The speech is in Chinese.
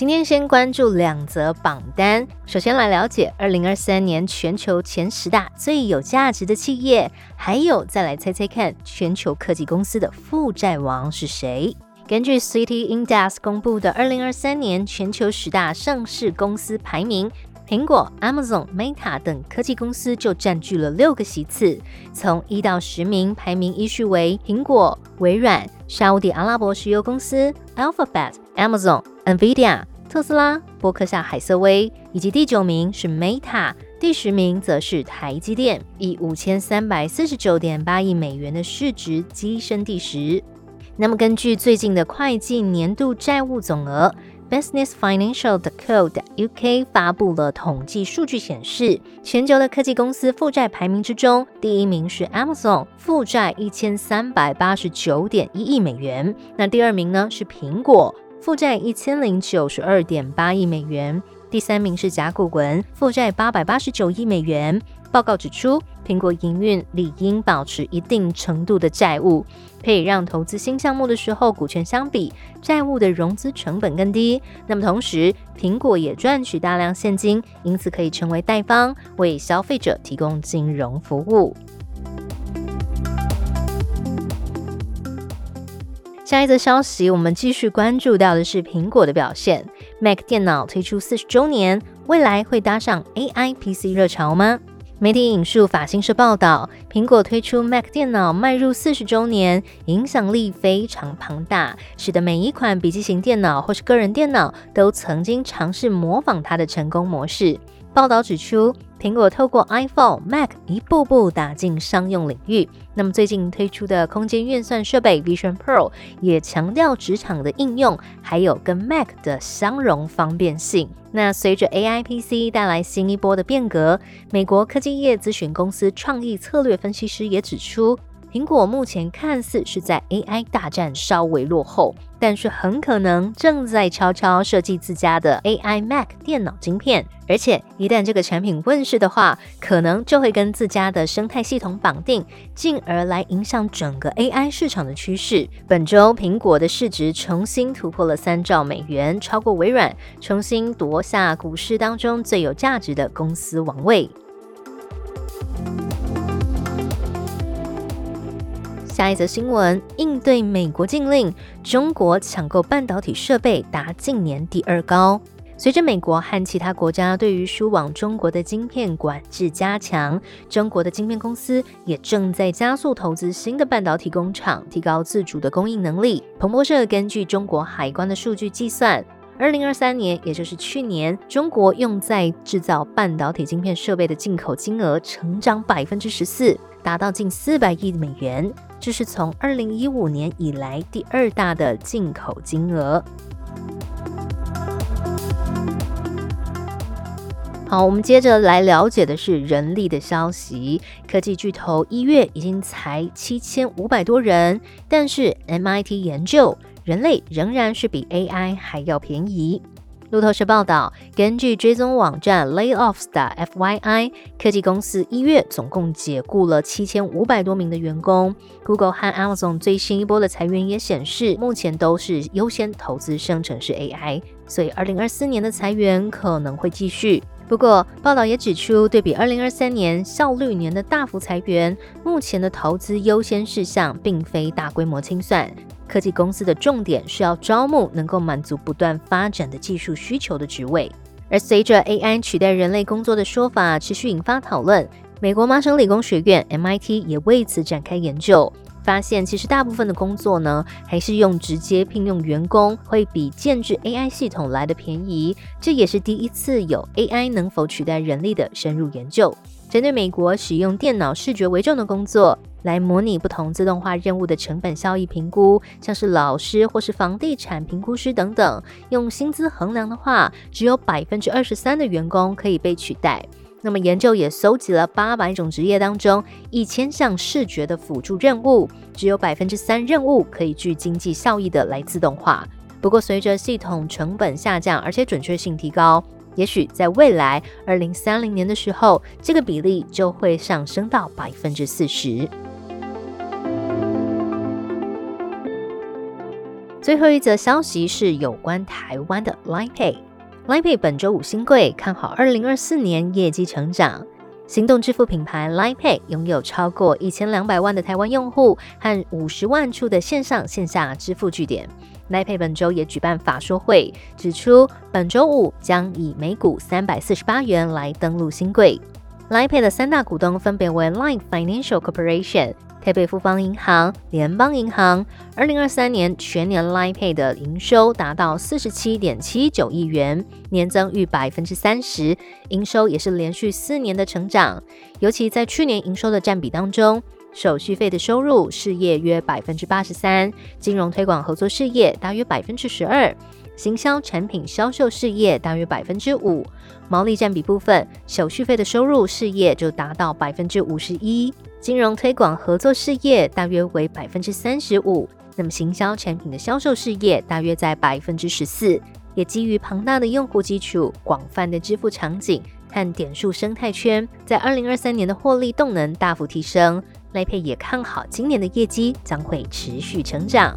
今天先关注两则榜单。首先来了解二零二三年全球前十大最有价值的企业，还有再来猜猜看全球科技公司的负债王是谁？根据 City Index 公布的二零二三年全球十大上市公司排名，苹果、Amazon、Meta 等科技公司就占据了六个席次。从一到十名排名依序为苹果、微软、沙地阿拉伯石油公司、Alphabet、Amazon、Nvidia。特斯拉、波克夏、海瑟威，以及第九名是 Meta，第十名则是台积电，以五千三百四十九点八亿美元的市值跻身第十。那么，根据最近的会计年度债务总额，Business Financial 的 Code UK 发布了统计数据，显示全球的科技公司负债排名之中，第一名是 Amazon，负债一千三百八十九点一亿美元。那第二名呢是苹果。负债一千零九十二点八亿美元，第三名是甲骨文，负债八百八十九亿美元。报告指出，苹果营运理应保持一定程度的债务，可以让投资新项目的时候，股权相比债务的融资成本更低。那么同时，苹果也赚取大量现金，因此可以成为贷方，为消费者提供金融服务。下一则消息，我们继续关注到的是苹果的表现。Mac 电脑推出四十周年，未来会搭上 AI PC 热潮吗？媒体引述法新社报道，苹果推出 Mac 电脑迈入四十周年，影响力非常庞大，使得每一款笔记型电脑或是个人电脑都曾经尝试模仿它的成功模式。报道指出。苹果透过 iPhone、Mac 一步步打进商用领域。那么最近推出的空间运算设备 Vision Pro 也强调职场的应用，还有跟 Mac 的相容方便性。那随着 AI PC 带来新一波的变革，美国科技业咨询公司创意策略分析师也指出。苹果目前看似是在 AI 大战稍微落后，但是很可能正在悄悄设计自家的 AI Mac 电脑晶片，而且一旦这个产品问世的话，可能就会跟自家的生态系统绑定，进而来影响整个 AI 市场的趋势。本周苹果的市值重新突破了三兆美元，超过微软，重新夺下股市当中最有价值的公司王位。下一则新闻：应对美国禁令，中国抢购半导体设备达近年第二高。随着美国和其他国家对于输往中国的晶片管制加强，中国的晶片公司也正在加速投资新的半导体工厂，提高自主的供应能力。彭博社根据中国海关的数据计算，二零二三年，也就是去年，中国用在制造半导体晶片设备的进口金额成长百分之十四，达到近四百亿美元。这是从二零一五年以来第二大的进口金额。好，我们接着来了解的是人力的消息。科技巨头一月已经才七千五百多人，但是 MIT 研究，人类仍然是比 AI 还要便宜。路透社报道，根据追踪网站 Layoffs 的 FYI，科技公司一月总共解雇了七千五百多名的员工。Google 和 Amazon 最新一波的裁员也显示，目前都是优先投资生成式 AI，所以二零二四年的裁员可能会继续。不过，报道也指出，对比二零二三年效率年的大幅裁员，目前的投资优先事项并非大规模清算。科技公司的重点是要招募能够满足不断发展的技术需求的职位，而随着 AI 取代人类工作的说法持续引发讨论，美国麻省理工学院 MIT 也为此展开研究，发现其实大部分的工作呢，还是用直接聘用员工会比建制 AI 系统来的便宜，这也是第一次有 AI 能否取代人力的深入研究。针对美国使用电脑视觉为重的工作。来模拟不同自动化任务的成本效益评估，像是老师或是房地产评估师等等，用薪资衡量的话，只有百分之二十三的员工可以被取代。那么研究也搜集了八百种职业当中一千项视觉的辅助任务，只有百分之三任务可以具经济效益的来自动化。不过，随着系统成本下降，而且准确性提高，也许在未来二零三零年的时候，这个比例就会上升到百分之四十。最后一则消息是有关台湾的 Line LinePay 本周五新贵，看好二零二四年业绩成长。行动支付品牌 Line Pay 拥有超过一千两百万的台湾用户和五十万处的线上线下支付据点。Line Pay 本周也举办法说会，指出本周五将以每股三百四十八元来登陆新贵。Line Pay 的三大股东分别为 Line Financial Corporation、台北富邦银行、联邦银行。二零二三年全年 Line Pay 的营收达到四十七点七九亿元，年增逾百分之三十，营收也是连续四年的成长。尤其在去年营收的占比当中。手续费的收入事业约百分之八十三，金融推广合作事业大约百分之十二，行销产品销售事业大约百分之五。毛利占比部分，手续费的收入事业就达到百分之五十一，金融推广合作事业大约为百分之三十五。那么行销产品的销售事业大约在百分之十四。也基于庞大的用户基础、广泛的支付场景和点数生态圈，在二零二三年的获利动能大幅提升。赖佩也看好今年的业绩将会持续成长。